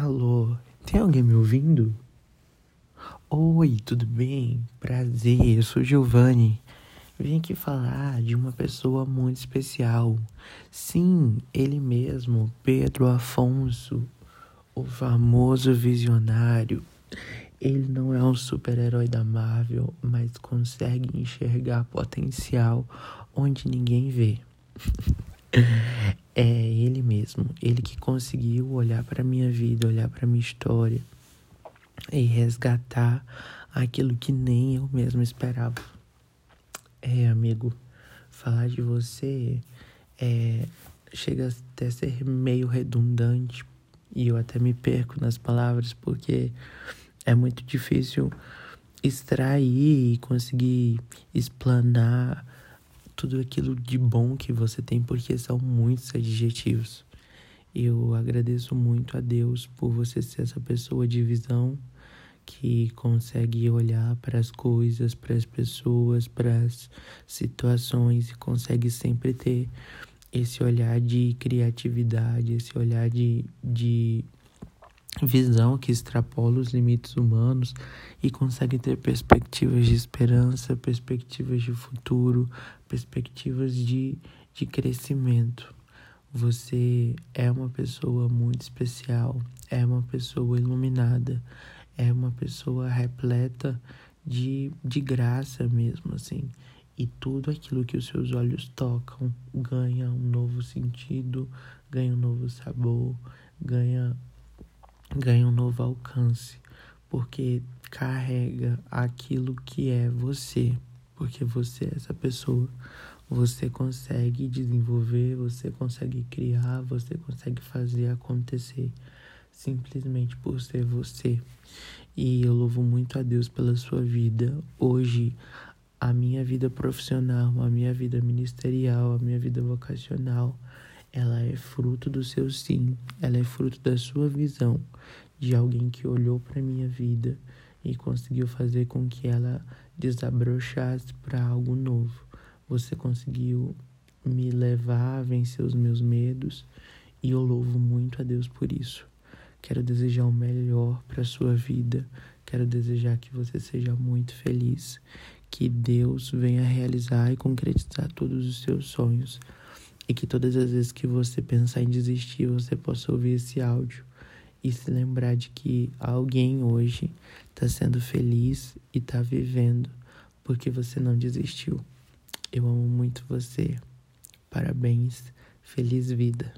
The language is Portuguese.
Alô, tem alguém me ouvindo? Oi, tudo bem? Prazer, eu sou Giovanni. Vim aqui falar de uma pessoa muito especial. Sim, ele mesmo, Pedro Afonso, o famoso visionário. Ele não é um super-herói da Marvel, mas consegue enxergar potencial onde ninguém vê. é ele mesmo, ele que conseguiu olhar para minha vida, olhar para minha história e resgatar aquilo que nem eu mesmo esperava. É, amigo, falar de você é, chega até a ser meio redundante e eu até me perco nas palavras porque é muito difícil extrair e conseguir explanar tudo aquilo de bom que você tem, porque são muitos adjetivos. Eu agradeço muito a Deus por você ser essa pessoa de visão que consegue olhar para as coisas, para as pessoas, para as situações e consegue sempre ter esse olhar de criatividade, esse olhar de, de visão que extrapola os limites humanos e consegue ter perspectivas de esperança, perspectivas de futuro, perspectivas de, de crescimento. Você é uma pessoa muito especial, é uma pessoa iluminada, é uma pessoa repleta de, de graça mesmo, assim. E tudo aquilo que os seus olhos tocam ganha um novo sentido, ganha um novo sabor, ganha ganha um novo alcance, porque carrega aquilo que é você, porque você é essa pessoa. Você consegue desenvolver, você consegue criar, você consegue fazer acontecer simplesmente por ser você. E eu louvo muito a Deus pela sua vida. Hoje, a minha vida profissional, a minha vida ministerial, a minha vida vocacional ela é fruto do seu sim, ela é fruto da sua visão, de alguém que olhou para minha vida e conseguiu fazer com que ela desabrochasse para algo novo. Você conseguiu me levar a vencer os meus medos e eu louvo muito a Deus por isso. Quero desejar o melhor para sua vida. Quero desejar que você seja muito feliz, que Deus venha realizar e concretizar todos os seus sonhos e que todas as vezes que você pensar em desistir, você possa ouvir esse áudio e se lembrar de que alguém hoje está sendo feliz e está vivendo porque você não desistiu. Eu amo muito você. Parabéns. Feliz vida.